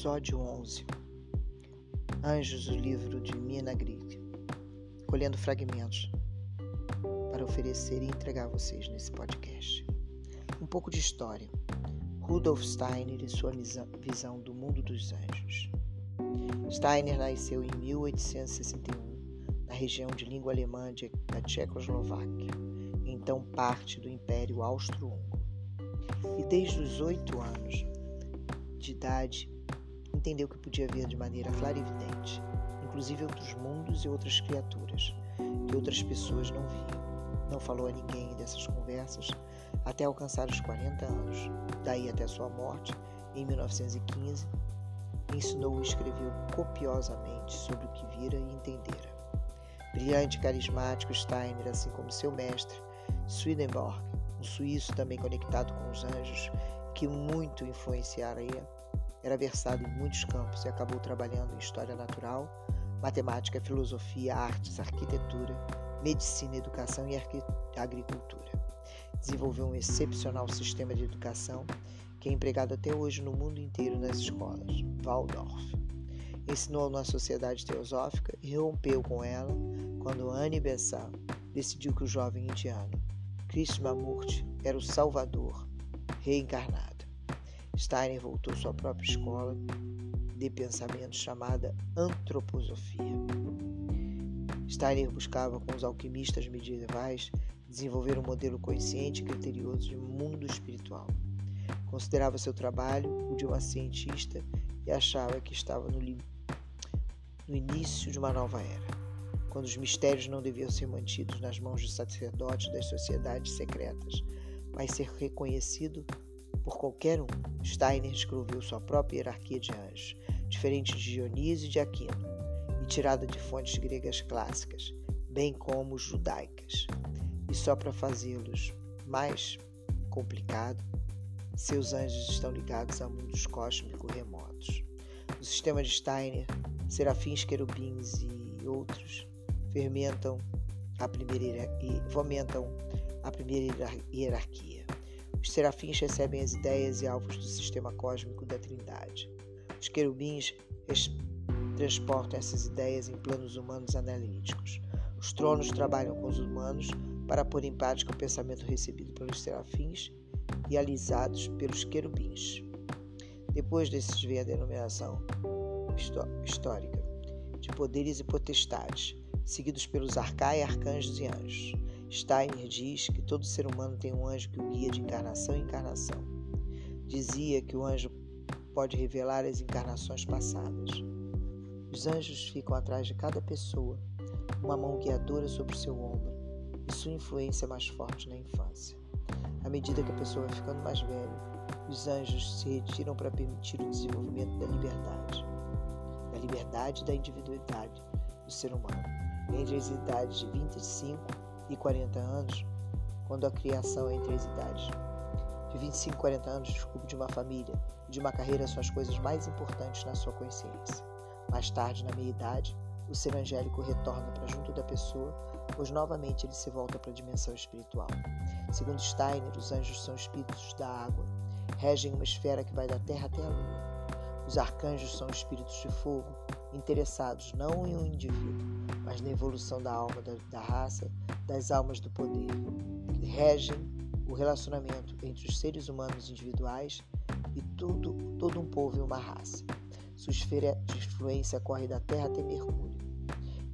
Episódio 11 Anjos, o livro de Mina Grieg, colhendo fragmentos para oferecer e entregar a vocês nesse podcast. Um pouco de história. Rudolf Steiner e sua visão do mundo dos anjos. Steiner nasceu em 1861 na região de língua alemã da Tchecoslováquia, então parte do Império Austro-Húngaro. E desde os oito anos de idade entendeu que podia ver de maneira clara e evidente, inclusive outros mundos e outras criaturas que outras pessoas não viam. Não falou a ninguém dessas conversas até alcançar os 40 anos, daí até sua morte em 1915. Ensinou e escreveu copiosamente sobre o que vira e entendera. Brilhante e carismático, Steiner, assim como seu mestre, Swedenborg, um suíço também conectado com os anjos, que muito influenciaria era versado em muitos campos e acabou trabalhando em história natural, matemática, filosofia, artes, arquitetura, medicina, educação e agricultura. Desenvolveu um excepcional sistema de educação que é empregado até hoje no mundo inteiro nas escolas, Waldorf. Ensinou na sociedade teosófica e rompeu com ela quando Anne Besant decidiu que o jovem indiano Krishnamurti era o Salvador reencarnado. Steiner voltou sua própria escola de pensamento chamada antroposofia. Steiner buscava com os alquimistas medievais desenvolver um modelo consciente e criterioso de mundo espiritual. Considerava seu trabalho o de uma cientista e achava que estava no, no início de uma nova era, quando os mistérios não deviam ser mantidos nas mãos dos sacerdotes das sociedades secretas, mas ser reconhecido por qualquer um. Steiner descreveu sua própria hierarquia de anjos, diferente de Dionísio e de Aquino, e tirada de fontes gregas clássicas, bem como judaicas. E só para fazê-los mais complicado, seus anjos estão ligados a mundos cósmicos remotos. No sistema de Steiner, serafins, querubins e outros fermentam a primeira e fomentam a primeira hierarquia. Os serafins recebem as ideias e alvos do sistema cósmico da Trindade. Os querubins transportam essas ideias em planos humanos analíticos. Os tronos trabalham com os humanos para pôr em prática o pensamento recebido pelos serafins e alisados pelos querubins. Depois desses vem a denominação histórica de poderes e potestades, seguidos pelos arcai, arcanjos e anjos. Steiner diz que todo ser humano tem um anjo que o guia de encarnação em encarnação. Dizia que o anjo pode revelar as encarnações passadas. Os anjos ficam atrás de cada pessoa, uma mão guiadora sobre o seu ombro, e sua influência é mais forte na infância. À medida que a pessoa vai ficando mais velha, os anjos se retiram para permitir o desenvolvimento da liberdade, da liberdade e da individualidade do ser humano. Entre as idades de 25 e 40 anos, quando a criação é entre as idades de 25 e 40 anos, desculpe, de uma família e de uma carreira são as coisas mais importantes na sua consciência. Mais tarde, na meia-idade, o ser angélico retorna para junto da pessoa, pois novamente ele se volta para a dimensão espiritual. Segundo Steiner, os anjos são espíritos da água, regem uma esfera que vai da terra até a lua. Os arcanjos são espíritos de fogo, interessados não em um indivíduo, mas na evolução da alma da, da raça, das almas do poder, que regem o relacionamento entre os seres humanos individuais e tudo, todo um povo e uma raça. Sua esfera de influência corre da Terra até Mercúrio.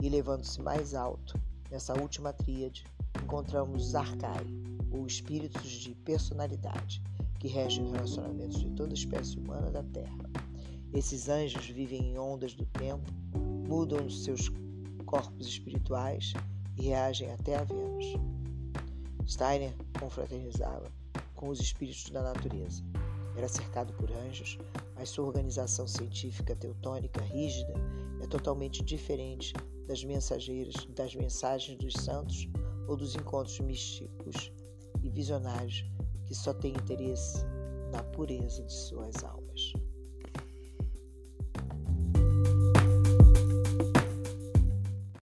E levando-se mais alto, nessa última tríade, encontramos os Arcai, ou espíritos de personalidade, que regem os relacionamentos de toda espécie humana da Terra. Esses anjos vivem em ondas do tempo, mudam os seus corpos espirituais e reagem até a Vênus. Steiner confraternizava com os espíritos da natureza. Era cercado por anjos, mas sua organização científica teutônica rígida é totalmente diferente das mensageiras, das mensagens dos santos ou dos encontros místicos e visionários que só têm interesse na pureza de suas almas.